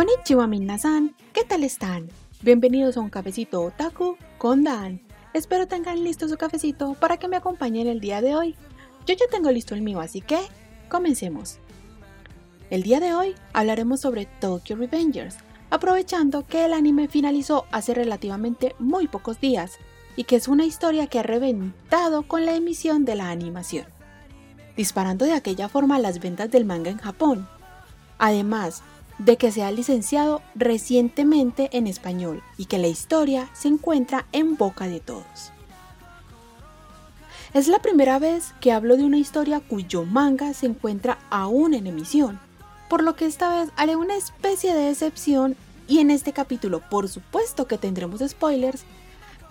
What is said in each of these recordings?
Konnichiwa minasan, ¿qué tal están? Bienvenidos a un cafecito otaku con Dan. Espero tengan listo su cafecito para que me acompañen el día de hoy. Yo ya tengo listo el mío, así que comencemos. El día de hoy hablaremos sobre Tokyo Revengers, aprovechando que el anime finalizó hace relativamente muy pocos días y que es una historia que ha reventado con la emisión de la animación, disparando de aquella forma las ventas del manga en Japón. Además de que se ha licenciado recientemente en español y que la historia se encuentra en boca de todos. Es la primera vez que hablo de una historia cuyo manga se encuentra aún en emisión, por lo que esta vez haré una especie de excepción y en este capítulo por supuesto que tendremos spoilers,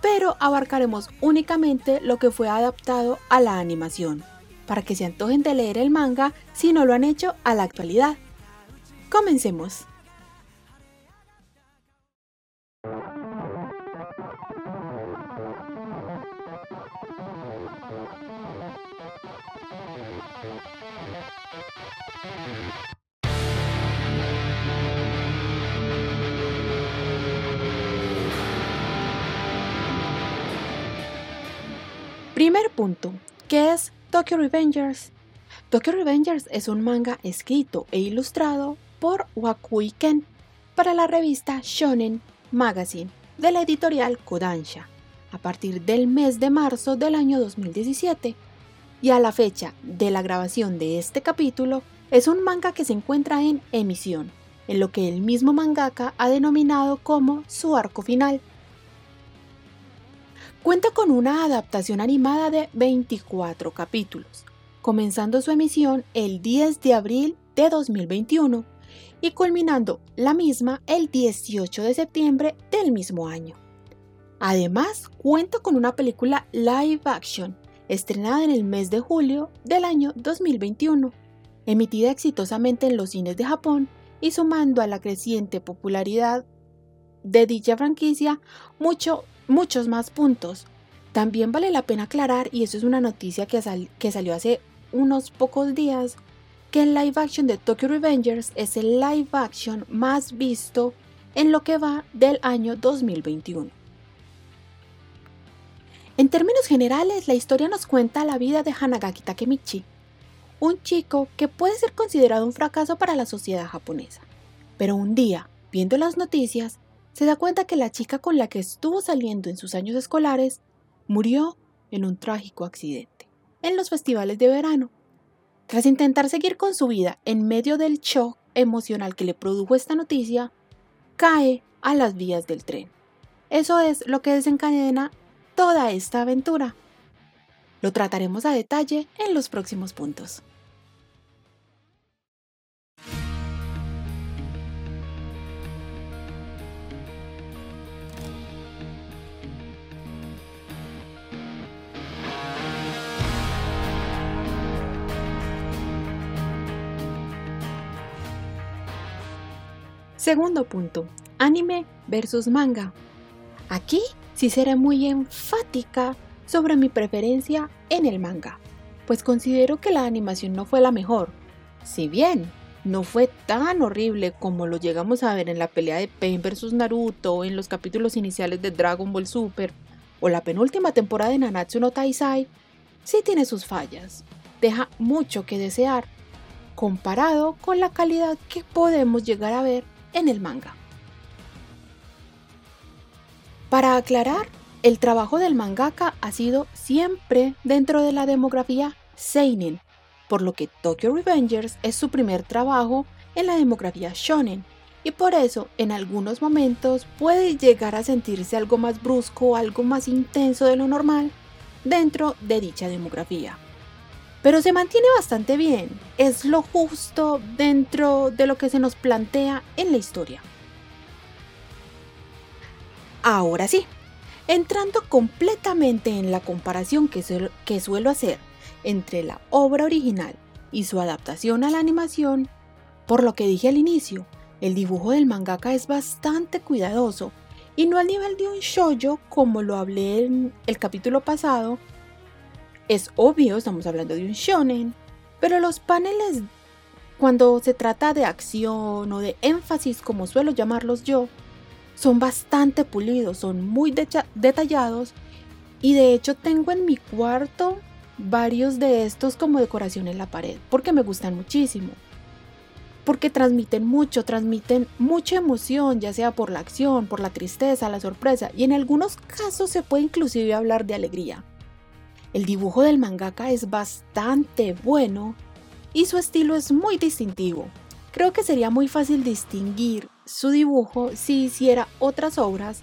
pero abarcaremos únicamente lo que fue adaptado a la animación, para que se antojen de leer el manga si no lo han hecho a la actualidad. Comencemos. Primer punto, ¿qué es Tokyo Revengers? Tokyo Revengers es un manga escrito e ilustrado por Wakui Ken para la revista Shonen Magazine de la editorial Kodansha a partir del mes de marzo del año 2017 y a la fecha de la grabación de este capítulo es un manga que se encuentra en emisión, en lo que el mismo mangaka ha denominado como su arco final. Cuenta con una adaptación animada de 24 capítulos, comenzando su emisión el 10 de abril de 2021 y culminando la misma el 18 de septiembre del mismo año. Además, cuenta con una película live action estrenada en el mes de julio del año 2021, emitida exitosamente en los cines de Japón y sumando a la creciente popularidad de dicha franquicia mucho, muchos más puntos. También vale la pena aclarar, y eso es una noticia que, sal- que salió hace unos pocos días, que el live action de Tokyo Revengers es el live action más visto en lo que va del año 2021. En términos generales, la historia nos cuenta la vida de Hanagaki Takemichi, un chico que puede ser considerado un fracaso para la sociedad japonesa. Pero un día, viendo las noticias, se da cuenta que la chica con la que estuvo saliendo en sus años escolares murió en un trágico accidente en los festivales de verano. Tras intentar seguir con su vida en medio del shock emocional que le produjo esta noticia, cae a las vías del tren. Eso es lo que desencadena toda esta aventura. Lo trataremos a detalle en los próximos puntos. Segundo punto, anime versus manga. Aquí sí seré muy enfática sobre mi preferencia en el manga, pues considero que la animación no fue la mejor. Si bien no fue tan horrible como lo llegamos a ver en la pelea de Pain vs Naruto, en los capítulos iniciales de Dragon Ball Super o la penúltima temporada de Nanatsu no Taizai, sí tiene sus fallas. Deja mucho que desear comparado con la calidad que podemos llegar a ver en el manga. Para aclarar, el trabajo del mangaka ha sido siempre dentro de la demografía seinen, por lo que Tokyo Revengers es su primer trabajo en la demografía shonen, y por eso en algunos momentos puede llegar a sentirse algo más brusco algo más intenso de lo normal dentro de dicha demografía. Pero se mantiene bastante bien, es lo justo dentro de lo que se nos plantea en la historia. Ahora sí, entrando completamente en la comparación que, suel- que suelo hacer entre la obra original y su adaptación a la animación, por lo que dije al inicio, el dibujo del mangaka es bastante cuidadoso Y no al nivel de un shoujo como lo hablé en el capítulo pasado. Es obvio, estamos hablando de un shonen, pero los paneles cuando se trata de acción o de énfasis como suelo llamarlos yo, son bastante pulidos, son muy detallados y de hecho tengo en mi cuarto varios de estos como decoración en la pared porque me gustan muchísimo. Porque transmiten mucho, transmiten mucha emoción, ya sea por la acción, por la tristeza, la sorpresa y en algunos casos se puede inclusive hablar de alegría. El dibujo del mangaka es bastante bueno y su estilo es muy distintivo. Creo que sería muy fácil distinguir su dibujo si hiciera otras obras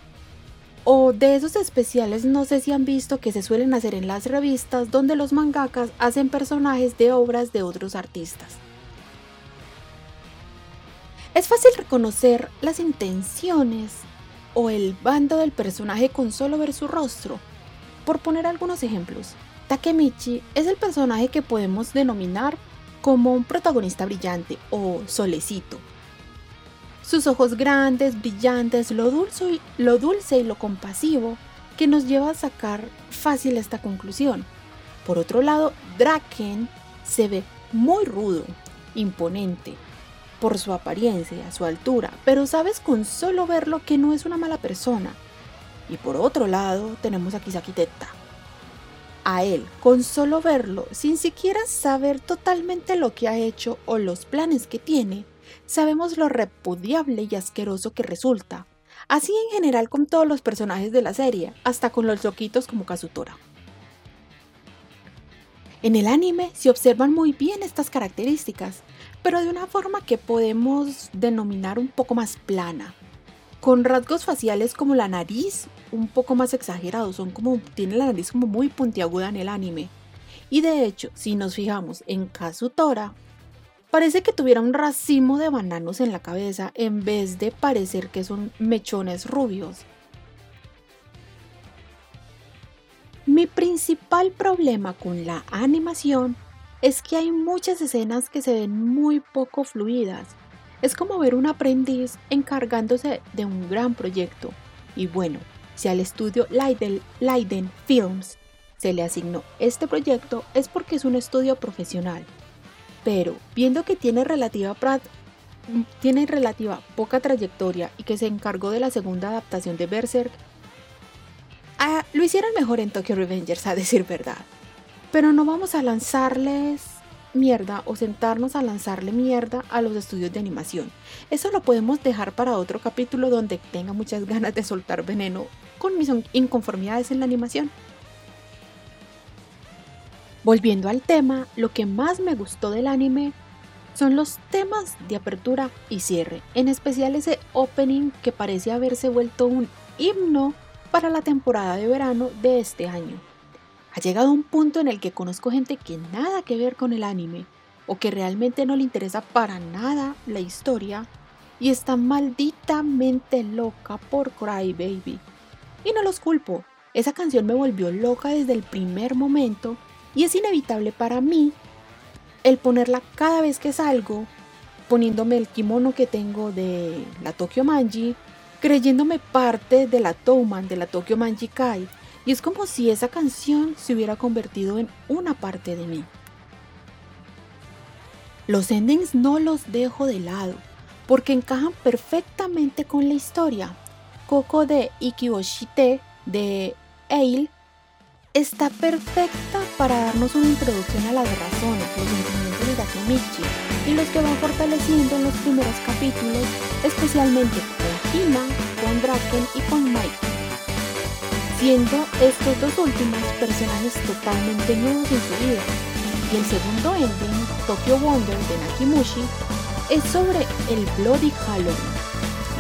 o de esos especiales no sé si han visto que se suelen hacer en las revistas donde los mangakas hacen personajes de obras de otros artistas. Es fácil reconocer las intenciones o el bando del personaje con solo ver su rostro. Por poner algunos ejemplos, Takemichi es el personaje que podemos denominar como un protagonista brillante o solecito, sus ojos grandes, brillantes, lo dulce, y, lo dulce y lo compasivo que nos lleva a sacar fácil esta conclusión. Por otro lado, Draken se ve muy rudo, imponente, por su apariencia, su altura, pero sabes con solo verlo que no es una mala persona. Y por otro lado, tenemos a Kisaki Teta. A él, con solo verlo, sin siquiera saber totalmente lo que ha hecho o los planes que tiene, sabemos lo repudiable y asqueroso que resulta. Así en general con todos los personajes de la serie, hasta con los loquitos como Kazutora. En el anime se observan muy bien estas características, pero de una forma que podemos denominar un poco más plana, con rasgos faciales como la nariz un poco más exagerados, son como tiene la nariz como muy puntiaguda en el anime. Y de hecho, si nos fijamos en Kazutora, Parece que tuviera un racimo de bananos en la cabeza en vez de parecer que son mechones rubios. Mi principal problema con la animación es que hay muchas escenas que se ven muy poco fluidas. Es como ver un aprendiz encargándose de un gran proyecto. Y bueno, si al estudio Leiden, Films se le asignó este proyecto es porque es un estudio profesional pero viendo que tiene relativa, tiene relativa poca trayectoria y que se encargó de la segunda adaptación de Berserk, ah, lo hicieron mejor en Tokyo Revengers, a decir verdad. Pero no vamos a lanzarles mierda o sentarnos a lanzarle mierda a los estudios de animación. Eso lo podemos dejar para otro capítulo donde tenga muchas ganas de soltar veneno con mis inconformidades en la animación. Volviendo al tema, lo que más me gustó del anime son los temas de apertura y cierre, en especial ese opening que parece haberse vuelto un himno para la temporada de verano de este año. Ha llegado un punto en el que conozco gente que nada que ver con el anime o que realmente no le interesa para nada la historia y está malditamente loca por Cry Baby. Y no los culpo, esa canción me volvió loca desde el primer momento y es inevitable para mí el ponerla cada vez que salgo, poniéndome el kimono que tengo de la Tokyo Manji, creyéndome parte de la Touman de la Tokyo Manji Kai. Y es como si esa canción se hubiera convertido en una parte de mí. Los endings no los dejo de lado, porque encajan perfectamente con la historia. Coco de Ikiboshite de Ale está perfecta para darnos una introducción a las razones, los sentimientos de Takemichi y los que van fortaleciendo en los primeros capítulos, especialmente con Hima, con Draken y con Mike, siendo estos dos últimos personajes totalmente nuevos en su vida. Y el segundo ending, Tokyo Wonder de Nakimushi, es sobre el Bloody Halloween,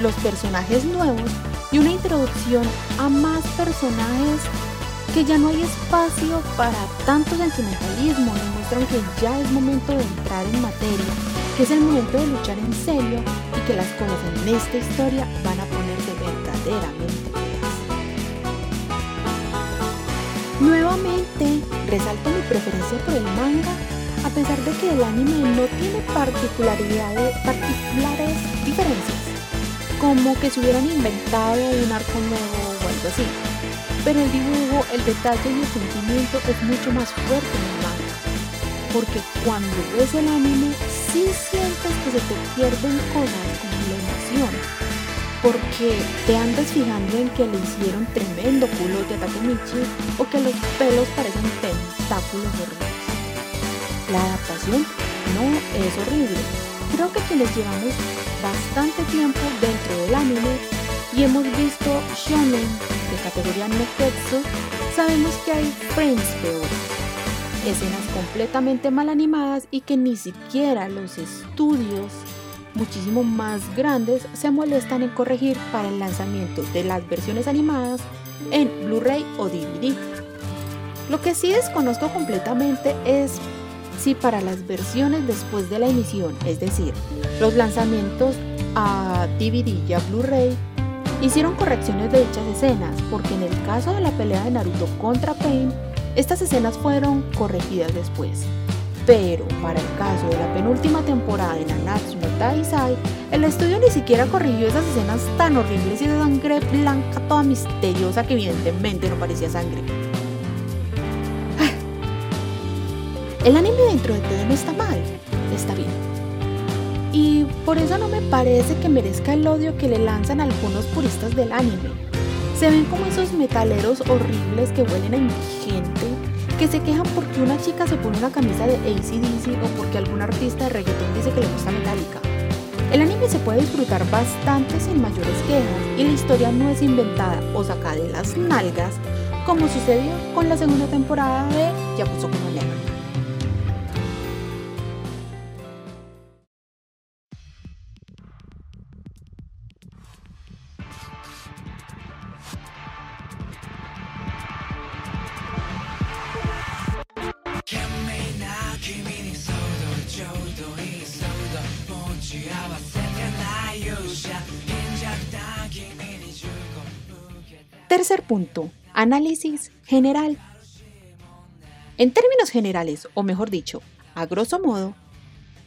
los personajes nuevos y una introducción a más personajes que ya no hay espacio para tanto sentimentalismo, nos muestran que ya es momento de entrar en materia, que es el momento de luchar en serio y que las cosas en esta historia van a ponerse verdaderamente Nuevamente, resalto mi preferencia por el manga, a pesar de que el anime no tiene particularidades, particulares diferencias. como que se hubieran inventado un arco nuevo o algo así. Pero el dibujo, el detalle y el sentimiento es mucho más fuerte en el manga. Porque cuando ves el anime, sí sientes que se te pierden cosas como la emoción. Porque te andas fijando en que le hicieron tremendo culo de Takemichi o que los pelos parecen tentáculos horribles. La adaptación no es horrible. Creo que quienes llevamos bastante tiempo dentro del anime y hemos visto shonen de categoría Neketsu, sabemos que hay frames peores, escenas completamente mal animadas y que ni siquiera los estudios muchísimo más grandes se molestan en corregir para el lanzamiento de las versiones animadas en Blu-ray o DVD. Lo que sí desconozco completamente es si para las versiones después de la emisión, es decir, los lanzamientos a DVD y a Blu-ray, hicieron correcciones de dichas escenas, porque en el caso de la pelea de Naruto contra Pain, estas escenas fueron corregidas después. Pero para el caso de la penúltima temporada de Nanatsu no Taisai, el estudio ni siquiera corrigió esas escenas tan horribles y de sangre blanca toda misteriosa que evidentemente no parecía sangre. El anime dentro de todo no está mal, está bien. Y por eso no me parece que merezca el odio que le lanzan algunos puristas del anime. Se ven como esos metaleros horribles que huelen a indigente, que se quejan porque una chica se pone una camisa de ACDC o porque algún artista de reggaeton dice que le gusta Metallica. El anime se puede disfrutar bastante sin mayores quejas y la historia no es inventada o sacada de las nalgas como sucedió con la segunda temporada de Yakuza no Tercer punto, análisis general. En términos generales, o mejor dicho, a grosso modo,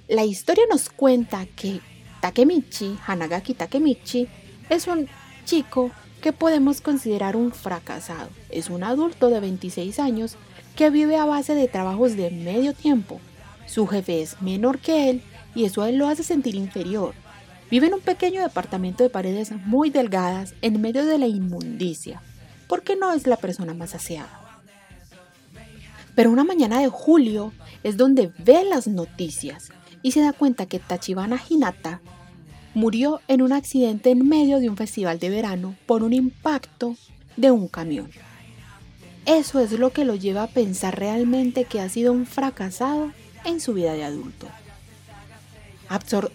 la historia nos cuenta que Takemichi, Hanagaki Takemichi, es un chico que podemos considerar un fracasado. Es un adulto de 26 años que vive a base de trabajos de medio tiempo. Su jefe es menor que él y eso a él lo hace sentir inferior. Vive en un pequeño departamento de paredes muy delgadas en medio de la inmundicia, porque no es la persona más aseada. Pero una mañana de julio es donde ve las noticias y se da cuenta que Tachibana Hinata murió en un accidente en medio de un festival de verano por un impacto de un camión. Eso es lo que lo lleva a pensar realmente que ha sido un fracasado en su vida de adulto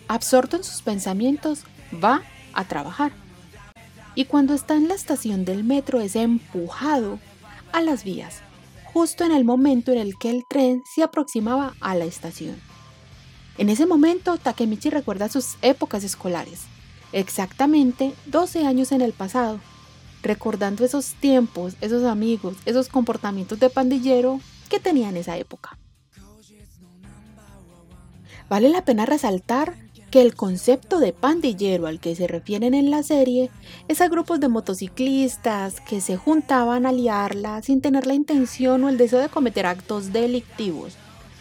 absorto en sus pensamientos, va a trabajar. Y cuando está en la estación del metro es empujado a las vías, justo en el momento en el que el tren se aproximaba a la estación. En ese momento, Takemichi recuerda sus épocas escolares, exactamente 12 años en el pasado, recordando esos tiempos, esos amigos, esos comportamientos de pandillero que tenía en esa época. Vale la pena resaltar que el concepto de pandillero al que se refieren en la serie es a grupos de motociclistas que se juntaban a liarla sin tener la intención o el deseo de cometer actos delictivos.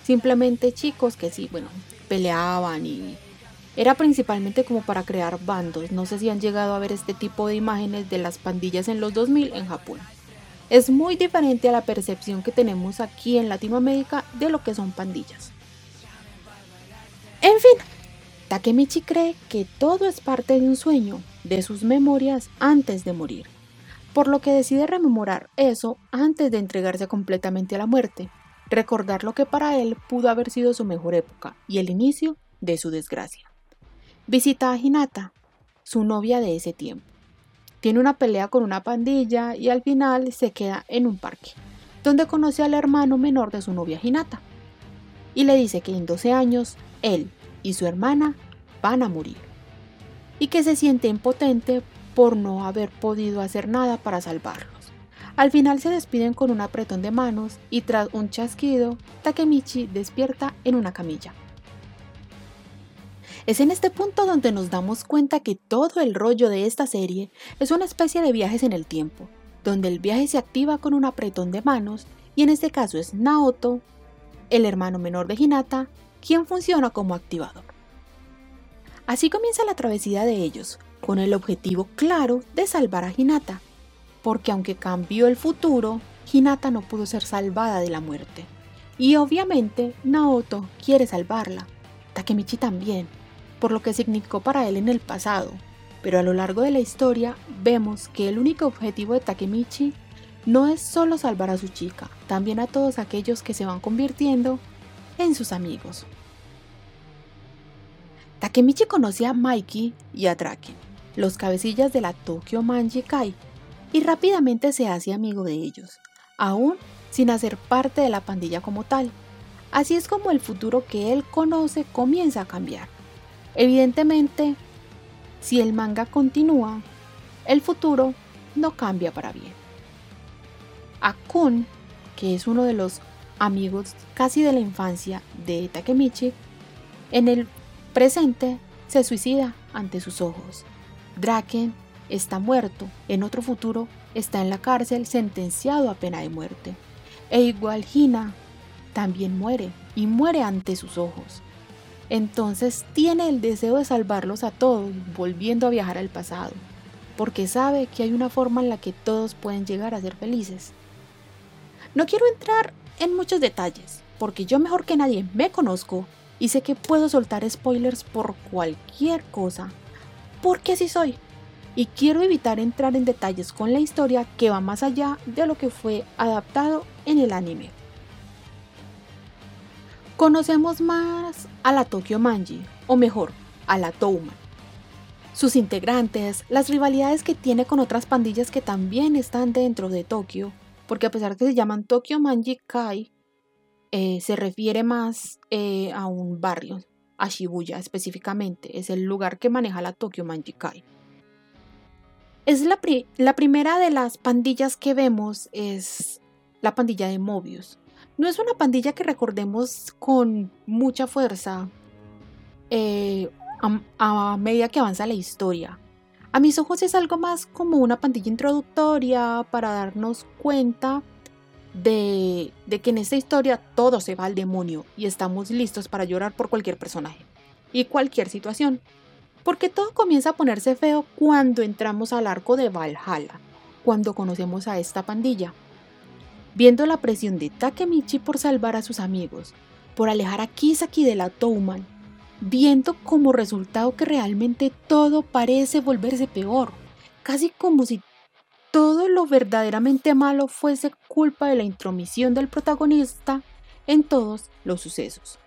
Simplemente chicos que sí, bueno, peleaban y era principalmente como para crear bandos. No sé si han llegado a ver este tipo de imágenes de las pandillas en los 2000 en Japón. Es muy diferente a la percepción que tenemos aquí en Latinoamérica de lo que son pandillas. En fin, Takemichi cree que todo es parte de un sueño, de sus memorias antes de morir, por lo que decide rememorar eso antes de entregarse completamente a la muerte, recordar lo que para él pudo haber sido su mejor época y el inicio de su desgracia. Visita a Hinata, su novia de ese tiempo. Tiene una pelea con una pandilla y al final se queda en un parque, donde conoce al hermano menor de su novia Hinata. Y le dice que en 12 años él y su hermana van a morir, y que se siente impotente por no haber podido hacer nada para salvarlos. Al final se despiden con un apretón de manos y tras un chasquido, Takemichi despierta en una camilla. Es en este punto donde nos damos cuenta que todo el rollo de esta serie es una especie de viajes en el tiempo, donde el viaje se activa con un apretón de manos y en este caso es Naoto, el hermano menor de Hinata, quien funciona como activador. Así comienza la travesía de ellos, con el objetivo claro de salvar a Hinata, porque aunque cambió el futuro, Hinata no pudo ser salvada de la muerte. Y obviamente Naoto quiere salvarla, Takemichi también, por lo que significó para él en el pasado, pero a lo largo de la historia vemos que el único objetivo de Takemichi no es solo salvar a su chica, también a todos aquellos que se van convirtiendo en sus amigos. Takemichi conoce a Mikey y a Draken, los cabecillas de la Tokyo Manji Kai, y rápidamente se hace amigo de ellos, aún sin hacer parte de la pandilla como tal. Así es como el futuro que él conoce comienza a cambiar. Evidentemente, si el manga continúa, el futuro no cambia para bien. Akun, que es uno de los amigos casi de la infancia de Takemichi, en el presente se suicida ante sus ojos. Draken está muerto, en otro futuro está en la cárcel sentenciado a pena de muerte. E igual Hina también muere y muere ante sus ojos. Entonces tiene el deseo de salvarlos a todos, volviendo a viajar al pasado, porque sabe que hay una forma en la que todos pueden llegar a ser felices. No quiero entrar en muchos detalles, porque yo mejor que nadie me conozco y sé que puedo soltar spoilers por cualquier cosa, porque así soy. Y quiero evitar entrar en detalles con la historia que va más allá de lo que fue adaptado en el anime. Conocemos más a la Tokyo Manji, o mejor, a la Touman. Sus integrantes, las rivalidades que tiene con otras pandillas que también están dentro de Tokio, porque a pesar de que se llaman Tokyo Manji Kai, eh, se refiere más eh, a un barrio, a Shibuya específicamente, es el lugar que maneja la Tokyo Manji Kai. Es la, la primera de las pandillas que vemos, es la pandilla de Mobius. No es una pandilla que recordemos con mucha fuerza eh, a, medida que avanza la historia. A mis ojos es algo más como una pandilla introductoria para darnos cuenta de, de, que en esta historia todo se va al demonio y estamos listos para llorar por cualquier personaje y cualquier situación. Porque todo comienza a ponerse feo cuando entramos al arco de Valhalla, cuando conocemos a esta pandilla viendo la presión de Takemichi por salvar a sus amigos, por alejar a Kisaki de la Touman, viendo como resultado que realmente todo parece volverse peor, casi como si todo lo verdaderamente malo fuese culpa de la intromisión del protagonista en todos los sucesos.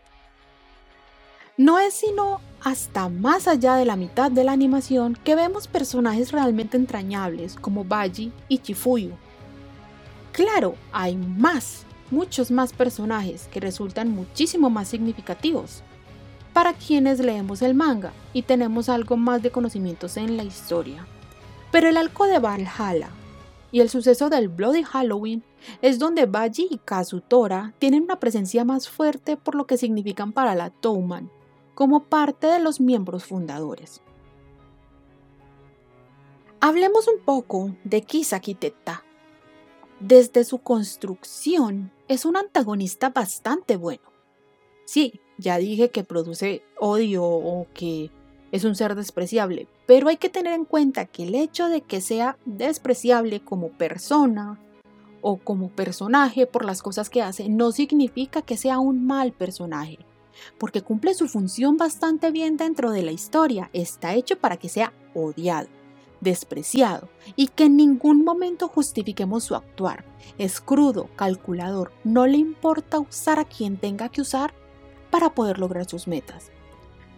No es sino hasta más allá de la mitad de la animación que vemos personajes realmente entrañables como Baji y Chifuyu, Claro, hay más, muchos más personajes que resultan muchísimo más significativos para quienes leemos el manga y tenemos algo más de conocimientos en la historia. Pero el arco de Valhalla y el suceso del Bloody Halloween es donde Baji y Kazutora tienen una presencia más fuerte por lo que significan para la Touman, como parte de los miembros fundadores. Hablemos un poco de Kisaki Teta, desde su construcción es un antagonista bastante bueno. Sí, ya dije que produce odio o que es un ser despreciable, pero hay que tener en cuenta que el hecho de que sea despreciable como persona o como personaje por las cosas que hace no significa que sea un mal personaje, porque cumple su función bastante bien dentro de la historia, está hecho para que sea odiado despreciado y que en ningún momento justifiquemos su actuar. Es crudo, calculador, no le importa usar a quien tenga que usar para poder lograr sus metas.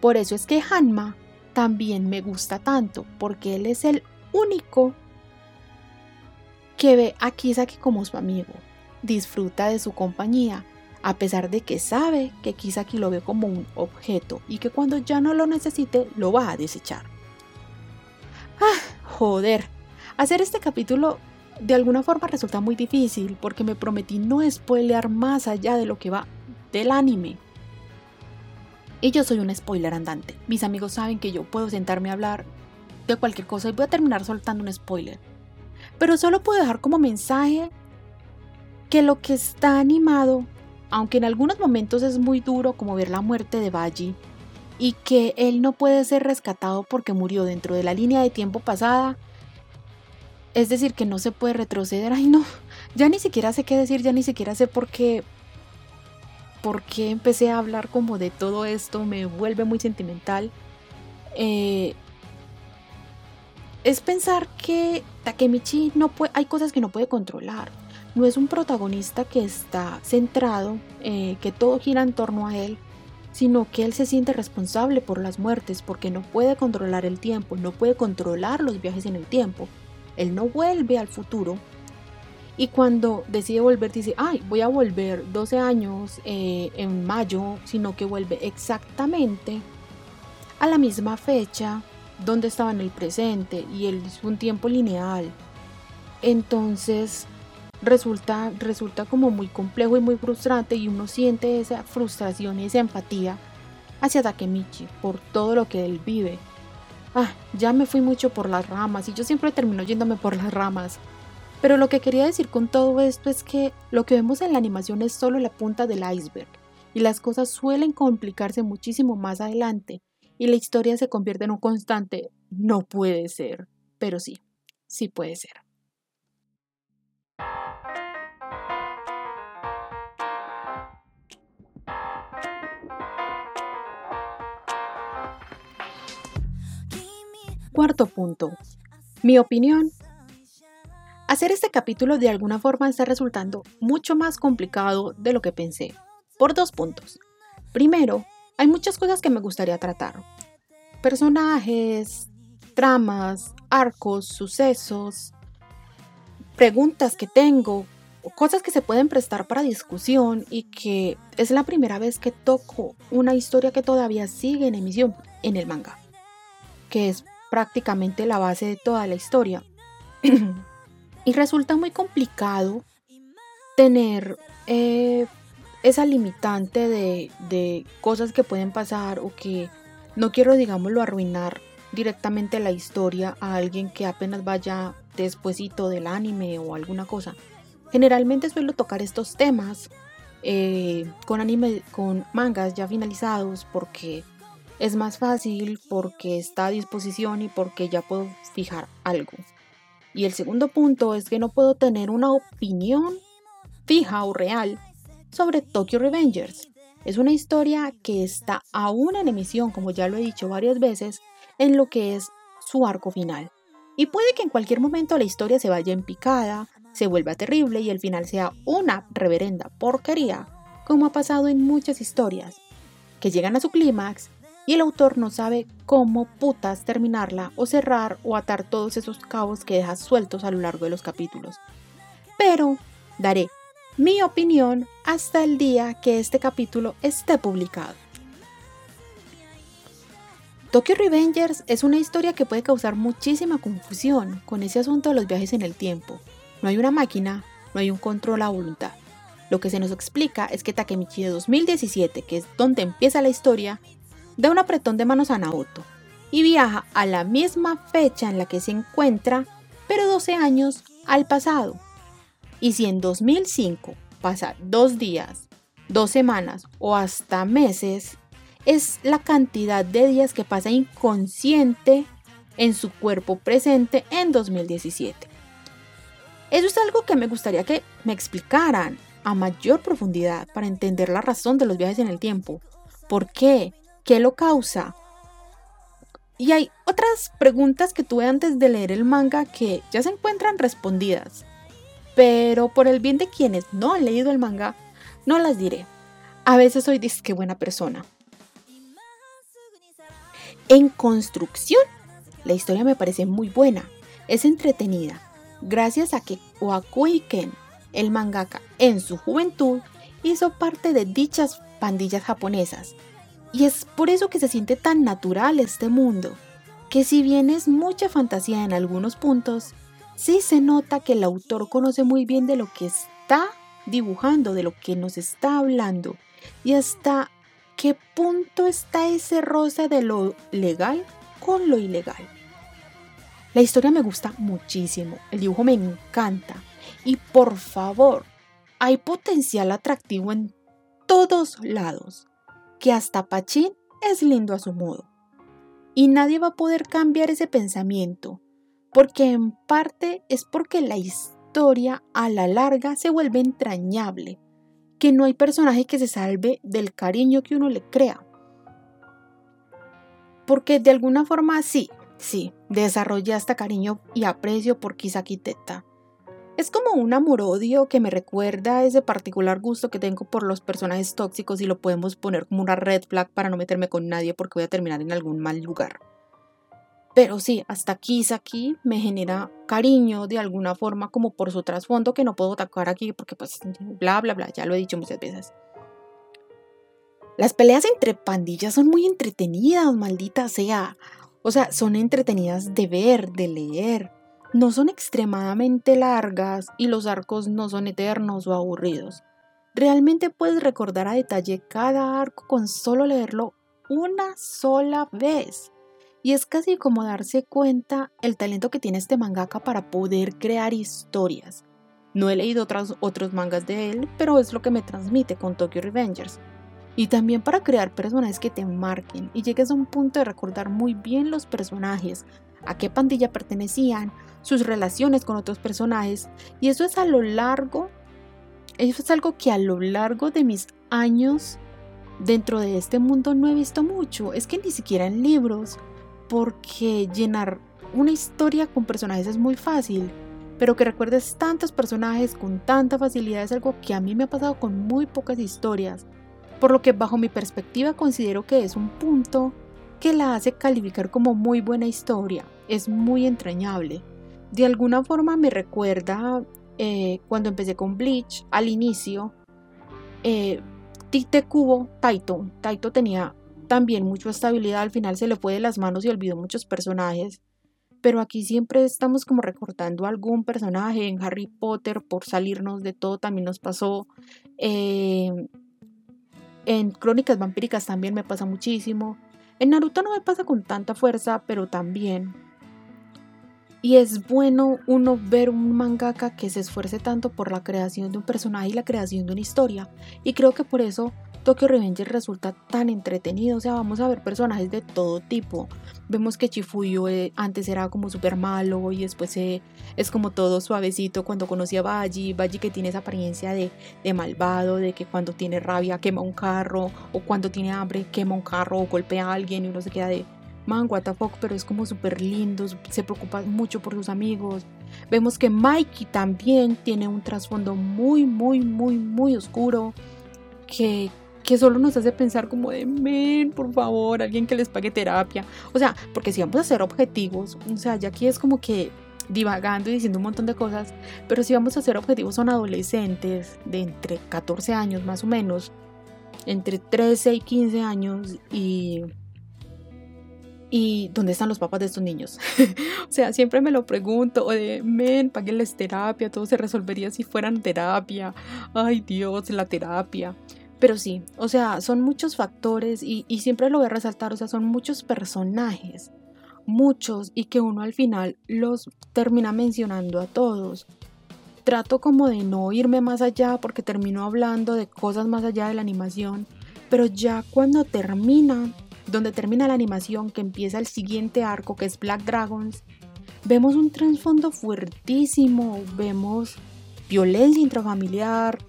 Por eso es que Hanma también me gusta tanto, porque él es el único que ve a Kisaki como su amigo, disfruta de su compañía, a pesar de que sabe que Kisaki lo ve como un objeto y que cuando ya no lo necesite lo va a desechar. Ah, joder. Hacer este capítulo de alguna forma resulta muy difícil porque me prometí no spoilear más allá de lo que va del anime. Y yo soy un spoiler andante. Mis amigos saben que yo puedo sentarme a hablar de cualquier cosa y voy a terminar soltando un spoiler. Pero solo puedo dejar como mensaje que lo que está animado, aunque en algunos momentos es muy duro como ver la muerte de Baji, y que él no puede ser rescatado porque murió dentro de la línea de tiempo pasada, es decir, que no se puede retroceder, ay no, ya ni siquiera sé qué decir, ya ni siquiera sé por qué, por qué empecé a hablar como de todo esto, me vuelve muy sentimental. Eh, es pensar que Takemichi no puede, hay cosas que no puede controlar. No es un protagonista que está centrado, eh, que todo gira en torno a él, sino que él se siente responsable por las muertes porque no puede controlar el tiempo, no puede controlar los viajes en el tiempo. Él no vuelve al futuro. Y cuando decide volver, dice, ay, voy a volver 12 años eh, en mayo, sino que vuelve exactamente a la misma fecha donde estaba en el presente y es un tiempo lineal. Entonces resulta, resulta como muy complejo y muy frustrante y uno siente esa frustración y esa empatía hacia Takemichi por todo lo que él vive. Ah, ya me fui mucho por las ramas y yo siempre termino yéndome por las ramas. Pero lo que quería decir con todo esto es que lo que vemos en la animación es solo la punta del iceberg y las cosas suelen complicarse muchísimo más adelante y la historia se convierte en un constante no puede ser, pero sí, sí puede ser. Cuarto punto. Mi opinión. Hacer este capítulo de alguna forma está resultando mucho más complicado de lo que pensé, por dos puntos. Primero, hay muchas cosas que me gustaría tratar. Personajes, tramas, arcos, sucesos, preguntas que tengo, cosas que se pueden prestar para discusión y que es la primera vez que toco una historia que todavía sigue en emisión en el manga, que es prácticamente la base de toda la historia. y resulta muy complicado tener eh, esa limitante de, de, cosas que pueden pasar o que no quiero, digámoslo, arruinar directamente la historia a alguien que apenas vaya despuesito del anime o alguna cosa. Generalmente suelo tocar estos temas eh, con anime, con mangas ya finalizados porque es más fácil porque está a disposición y porque ya puedo fijar algo. Y el segundo punto es que no puedo tener una opinión fija o real sobre Tokyo Revengers. Es una historia que está aún en emisión, como ya lo he dicho varias veces, en lo que es su arco final. Y puede que en cualquier momento la historia se vaya en picada, se vuelva terrible y el final sea una reverenda porquería, como ha pasado en muchas historias, que llegan a su clímax y el autor no sabe cómo putas terminarla o cerrar o atar todos esos cabos que deja sueltos a lo largo de los capítulos. Pero daré mi opinión hasta el día que este capítulo esté publicado. Tokyo Revengers es una historia que puede causar muchísima confusión con ese asunto de los viajes en el tiempo. No hay una máquina, no hay un control a voluntad. Lo que se nos explica es que Takemichi de 2017, que es donde empieza la historia, da un apretón de manos a Naoto y viaja a la misma fecha en la que se encuentra, pero 12 años al pasado. Y si en 2005 pasa dos días, dos semanas o hasta meses, es la cantidad de días que pasa inconsciente en su cuerpo presente en 2017. Eso es algo que me gustaría que me explicaran a mayor profundidad para entender la razón de los viajes en el tiempo. ¿Por qué? ¿Qué lo causa? Y hay otras preguntas que tuve antes de leer el manga que ya se encuentran respondidas. Pero por el bien de quienes no han leído el manga, no las diré. A veces soy disque buena persona. En construcción, la historia me parece muy buena. Es entretenida. Gracias a que Wakui Ken, el mangaka, en su juventud, hizo parte de dichas pandillas japonesas y es por eso que se siente tan natural este mundo, que si bien es mucha fantasía en algunos puntos, sí se nota que el autor conoce muy bien de lo que está dibujando, de lo que nos está hablando, y hasta qué punto está ese roce de lo legal con lo ilegal? La historia me gusta muchísimo, el dibujo me encanta. Y por favor, hay potencial atractivo en todos lados, que hasta Pachín es lindo a su modo. Y nadie va a poder cambiar ese pensamiento, porque en parte es porque la historia a la larga se vuelve entrañable, que no hay personaje que se salve del cariño que uno le crea. Porque de alguna forma sí, Sí, desarrollé hasta cariño y aprecio por Kisaki Teta. Es como un amor-odio que me recuerda ese particular gusto que tengo por los personajes tóxicos y lo podemos poner como una red flag para no meterme con nadie porque voy a terminar en algún mal lugar. Pero sí, hasta Kisaki me genera cariño de alguna forma como por su trasfondo que no puedo atacar aquí porque pues bla bla bla, ya lo he dicho muchas veces. Las peleas entre pandillas son muy entretenidas, maldita sea. O sea, son entretenidas de ver, de leer. No son extremadamente largas y los arcos no son eternos o aburridos. Realmente puedes recordar a detalle cada arco con solo leerlo una sola vez. Y es casi como darse cuenta el talento que tiene este mangaka para poder crear historias. No he leído otros, otros mangas de él, pero es lo que me transmite con Tokyo Revengers y también para crear personajes que te marquen y llegues a un punto de recordar muy bien los personajes, a qué pandilla pertenecían, sus relaciones con otros personajes y eso es a lo largo, eso es algo que a lo largo de mis años dentro de este mundo no he visto mucho, es que ni siquiera en libros, porque llenar una historia con personajes es muy fácil, pero que recuerdes tantos personajes con tanta facilidad es algo que a mí me ha pasado con muy pocas historias por lo que bajo mi perspectiva considero que es un punto que la hace calificar como muy buena historia, es muy entrañable. De alguna forma me recuerda eh, cuando empecé con Bleach al inicio, eh, Tite Kubo, Taito, Taito tenía también mucha estabilidad, al final se le fue de las manos y olvidó muchos personajes, pero aquí siempre estamos como recortando algún personaje, en Harry Potter por salirnos de todo también nos pasó, eh, en Crónicas Vampíricas también me pasa muchísimo. En Naruto no me pasa con tanta fuerza, pero también. Y es bueno uno ver un mangaka que se esfuerce tanto por la creación de un personaje y la creación de una historia. Y creo que por eso Tokyo Revengers resulta tan entretenido, o sea, vamos a ver personajes de todo tipo. Vemos que Chifuyo eh, antes era como súper malo y después eh, es como todo suavecito cuando conocí a Baji, Baji que tiene esa apariencia de, de, malvado, de que cuando tiene rabia quema un carro o cuando tiene hambre quema un carro o golpea a alguien y uno se queda de man, what the fuck, pero es como súper lindo, se preocupa mucho por sus amigos. Vemos que Mikey también tiene un trasfondo muy, muy, muy, muy oscuro que que solo nos hace pensar como de, men, por favor, alguien que les pague terapia. O sea, porque si vamos a hacer objetivos, o sea, ya aquí es como que divagando y diciendo un montón de cosas, pero si vamos a hacer objetivos son adolescentes de entre 14 años más o menos, entre 13 y 15 años y... ¿Y dónde están los papás de estos niños? o sea, siempre me lo pregunto, o de, men, paguenles terapia, todo se resolvería si fueran terapia. Ay Dios, la terapia. Pero sí, o sea, son muchos factores y, siempre lo voy a resaltar, o sea, son muchos personajes, muchos y que uno al final los termina mencionando a todos. Trato como de no irme más allá porque termino hablando de cosas más allá de la animación, pero ya cuando termina, donde termina la animación, que empieza el siguiente arco que es Black Dragons, vemos un trasfondo fuertísimo, vemos violencia intrafamiliar,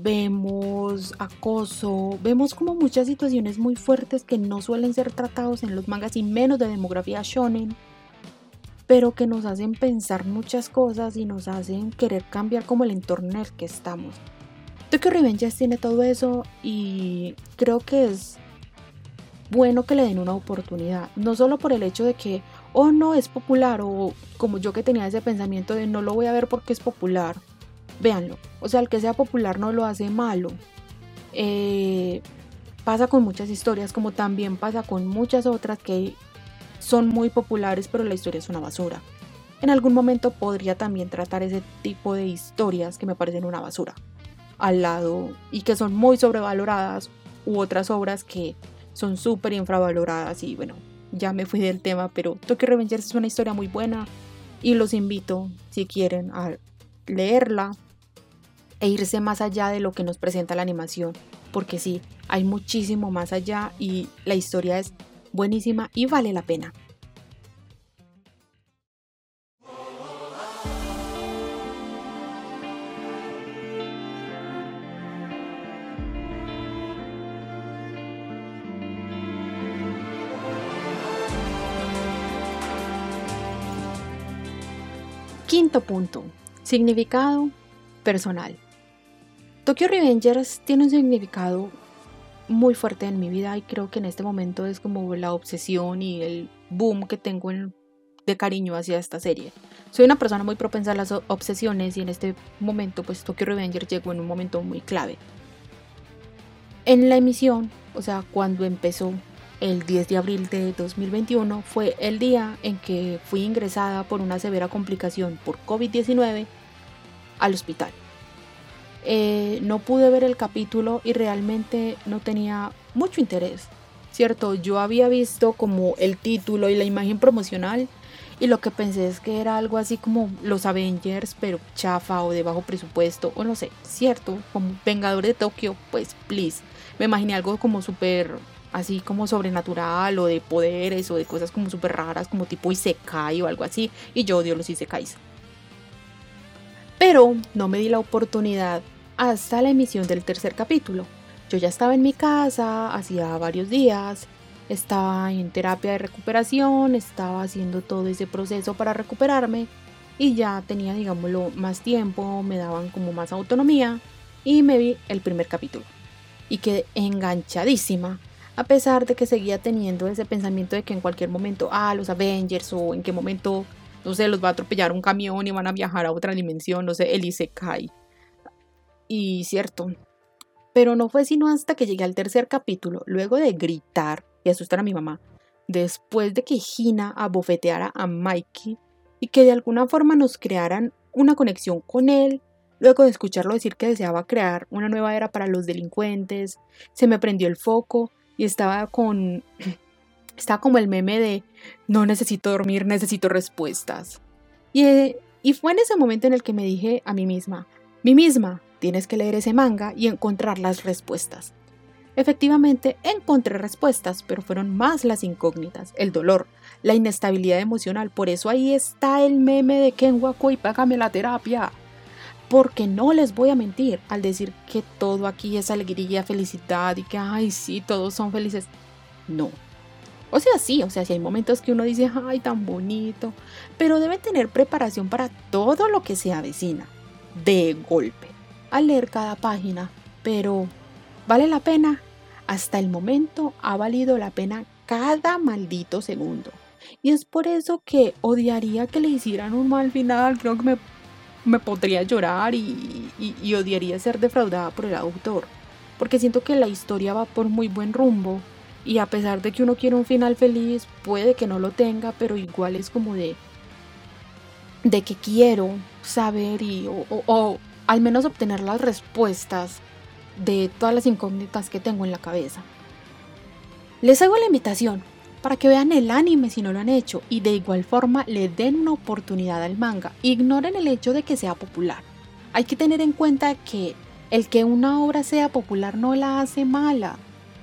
vemos acoso, vemos como muchas situaciones muy fuertes que no suelen ser tratados en los mangas y menos de demografía shonen, pero que nos hacen pensar muchas cosas y nos hacen querer cambiar como el entorno en el que estamos. Tokyo Revengers tiene todo eso y creo que es bueno que le den una oportunidad, no solo por el hecho de que oh, no es popular o como yo que tenía ese pensamiento de no lo voy a ver porque es popular, véanlo. O sea, el que sea popular no lo hace malo. Eh, pasa con muchas historias, como también pasa con muchas otras que son muy populares, pero la historia es una basura. En algún momento podría también tratar ese tipo de historias que me parecen una basura al lado y que son muy sobrevaloradas u otras obras que son súper infravaloradas y bueno, ya me fui del tema, pero Tokyo Revengers es una historia muy buena y los invito, si quieren, a leerla e irse más allá de lo que nos presenta la animación, porque sí, hay muchísimo más allá y la historia es buenísima y vale la pena. Quinto punto. Significado personal. Tokyo Revengers tiene un significado muy fuerte en mi vida y creo que en este momento es como la obsesión y el boom que tengo de cariño hacia esta serie. Soy una persona muy propensa a las obsesiones y en este momento pues Tokyo Revengers llegó en un momento muy clave. En la emisión, o sea, cuando empezó el 10 de abril de 2021 fue el día en que fui ingresada por una severa complicación por COVID-19 al hospital. Eh, no pude ver el capítulo y realmente no tenía mucho interés. Cierto, yo había visto como el título y la imagen promocional y lo que pensé es que era algo así como los Avengers, pero chafa o de bajo presupuesto, o no sé, cierto, como Vengadores de Tokio, pues please. Me imaginé algo como súper así como sobrenatural o de poderes o de cosas como súper raras como tipo Isekai o algo así y yo odio los Isekais. Pero no me di la oportunidad hasta la emisión del tercer capítulo. Yo ya estaba en mi casa hacía varios días, estaba en terapia de recuperación, estaba haciendo todo ese proceso para recuperarme y ya tenía, digámoslo, más tiempo, me daban como más autonomía y me vi el primer capítulo. Y quedé enganchadísima a pesar de que seguía teniendo ese pensamiento de que en cualquier momento, ah, los Avengers o en qué momento, no sé, los va a atropellar un camión y van a viajar a otra dimensión, no sé, el Isekai. Y cierto, pero no fue sino hasta que llegué al tercer capítulo, luego de gritar y asustar a mi mamá, después de que Hina abofeteara a Mikey y que de alguna forma nos crearan una conexión con él, luego de escucharlo decir que deseaba crear una nueva era para los delincuentes, se me prendió el foco y estaba con... Estaba como el meme de no necesito dormir, necesito respuestas. Y, y fue en ese momento en el que me dije a mí misma, mí misma, tienes que leer ese manga y encontrar las respuestas. Efectivamente, encontré respuestas, pero fueron más las incógnitas, el dolor, la inestabilidad emocional. Por eso ahí está el meme de Ken y págame la terapia. Porque no les voy a mentir al decir que todo aquí es alegría, felicidad y que, ay, sí, todos son felices. No. O sea, sí, o sea, si hay momentos que uno dice, ay, tan bonito, pero debe tener preparación para todo lo que se avecina, de golpe, al leer cada página. Pero, ¿vale la pena? Hasta el momento ha valido la pena cada maldito segundo. Y es por eso que odiaría que le hicieran un mal final. Creo que me me podría llorar y, odiaría ser defraudada por el autor. Porque siento que la historia va por muy buen rumbo. Y a pesar de que uno quiere un final feliz, puede que no lo tenga, pero igual es como de. de que quiero saber y. o al menos obtener las respuestas de todas las incógnitas que tengo en la cabeza. Les hago la invitación para que vean el anime si no lo han hecho y de igual forma le den una oportunidad al manga. Ignoren el hecho de que sea popular. Hay que tener en cuenta que el que una obra sea popular no la hace mala.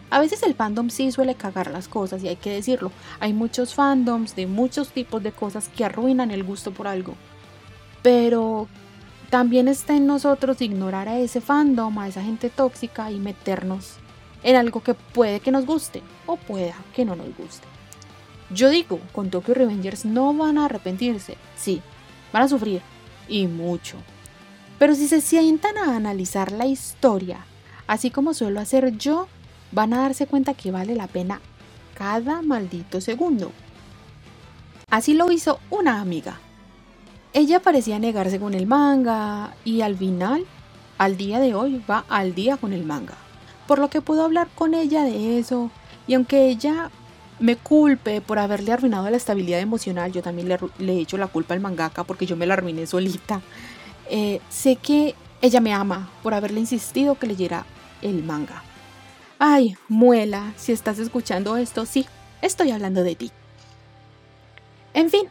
A veces el fandom sí suele cagar las cosas y hay que decirlo. Hay muchos fandoms de muchos tipos de cosas que arruinan el gusto por algo. Pero también está en nosotros ignorar a ese fandom, a esa gente tóxica y meternos en algo que puede que nos guste o pueda que no nos guste. Yo digo, con Tokyo Revengers no van a arrepentirse, sí, van a sufrir y mucho. Pero si se sientan a analizar la historia, así como suelo hacer yo, van a darse cuenta que vale la pena cada maldito segundo. Así lo hizo una amiga. Ella parecía negarse con el manga y al final, al día de hoy, va al día con el manga por lo que puedo hablar con ella de eso. Y aunque ella me culpe por haberle arruinado la estabilidad emocional, yo también le, he hecho la culpa al mangaka porque yo me la arruiné solita. Eh, sé que ella me ama por haberle insistido que leyera el manga. Ay, muela, si estás escuchando esto, sí, estoy hablando de ti. En fin,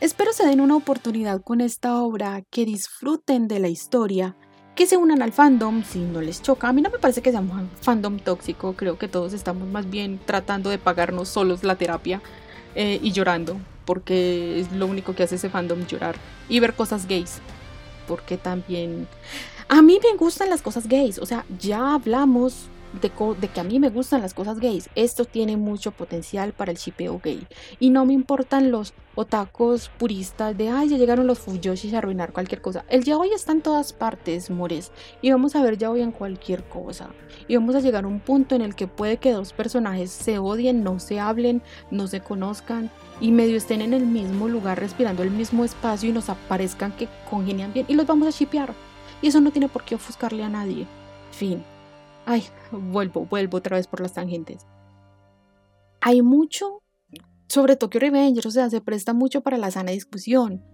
espero se den una oportunidad con esta obra, que disfruten de la historia, que se unan al fandom si no les choca. A mí no me parece que sea un fandom tóxico, creo que todos estamos más bien tratando de pagarnos solos la terapia eh, y llorando, porque es lo único que hace ese fandom llorar y ver cosas gays, porque también... A mí me gustan las cosas gays, o sea, ya hablamos de, que a mí me gustan las cosas gays. Esto tiene mucho potencial para el shipeo gay. Y no me importan los otacos puristas de, ay, ya llegaron los fuyoshis a arruinar cualquier cosa. El yaoi está en todas partes, mores. Y vamos a ver yaoi en cualquier cosa. Y vamos a llegar a un punto en el que puede que dos personajes se odien, no se hablen, no se conozcan y medio estén en el mismo lugar respirando el mismo espacio y nos aparezcan que congenian bien y los vamos a shipear. Y eso no tiene por qué ofuscarle a nadie. Fin. Ay, vuelvo, vuelvo otra vez por las tangentes. Hay mucho sobre Tokyo Revengers, o sea, se presta mucho para la sana discusión,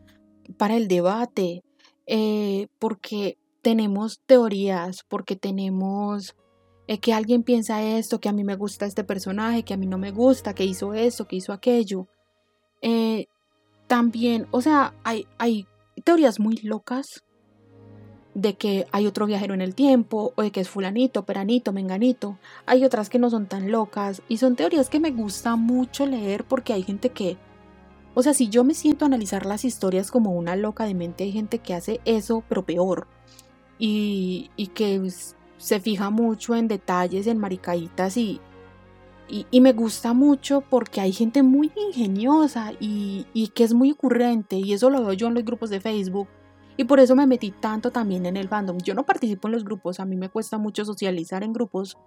para el debate, eh, porque tenemos teorías, porque tenemos eh, que alguien piensa esto, que a mí me gusta este personaje, que a mí no me gusta, que hizo esto, que hizo aquello. Eh, también, o sea, hay, hay teorías muy locas de que hay otro viajero en el tiempo, o de que es fulanito, peranito, menganito. Hay otras que no son tan locas, y son teorías que me gusta mucho leer porque hay gente que... O sea, si yo me siento a analizar las historias como una loca de mente, hay gente que hace eso, pero peor. Y, y que se fija mucho en detalles, en maricaditas y, y, me gusta mucho porque hay gente muy ingeniosa y, y, que es muy ocurrente y eso lo veo yo en los grupos de Facebook y por eso me metí tanto también en el fandom. Yo no participo en los grupos, a mí me cuesta mucho socializar en grupos,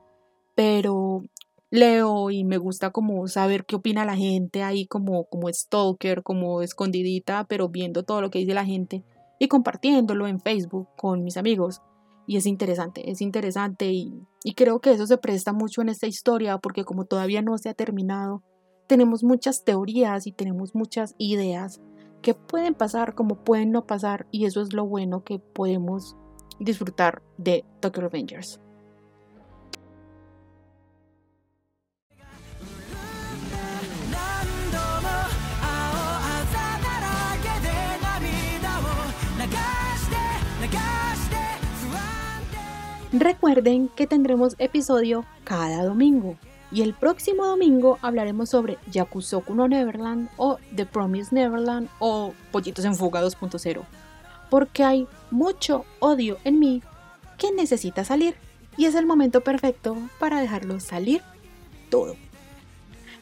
pero leo y me gusta como saber qué opina la gente ahí como, como stalker, como escondidita, pero viendo todo lo que dice la gente y compartiéndolo en Facebook con mis amigos. Y es interesante, es interesante y, y creo que eso se presta mucho en esta historia porque como todavía no se ha terminado, tenemos muchas teorías y tenemos muchas ideas que pueden pasar como pueden no pasar y eso es lo bueno que podemos disfrutar de Tokyo Revengers. Recuerden que tendremos episodio cada domingo. Y el próximo domingo hablaremos sobre Yakusoku no Neverland o The Promised Neverland o Pollitos en Fuga 2.0. Porque hay mucho odio en mí que necesita salir y es el momento perfecto para dejarlo salir todo.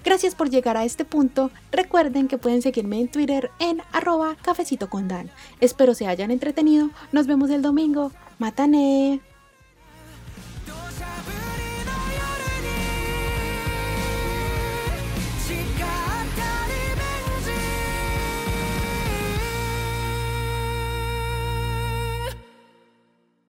Gracias por llegar a este punto. Recuerden que pueden seguirme en Twitter en arroba cafecito con Dan. Espero se hayan entretenido. Nos vemos el domingo. Matane.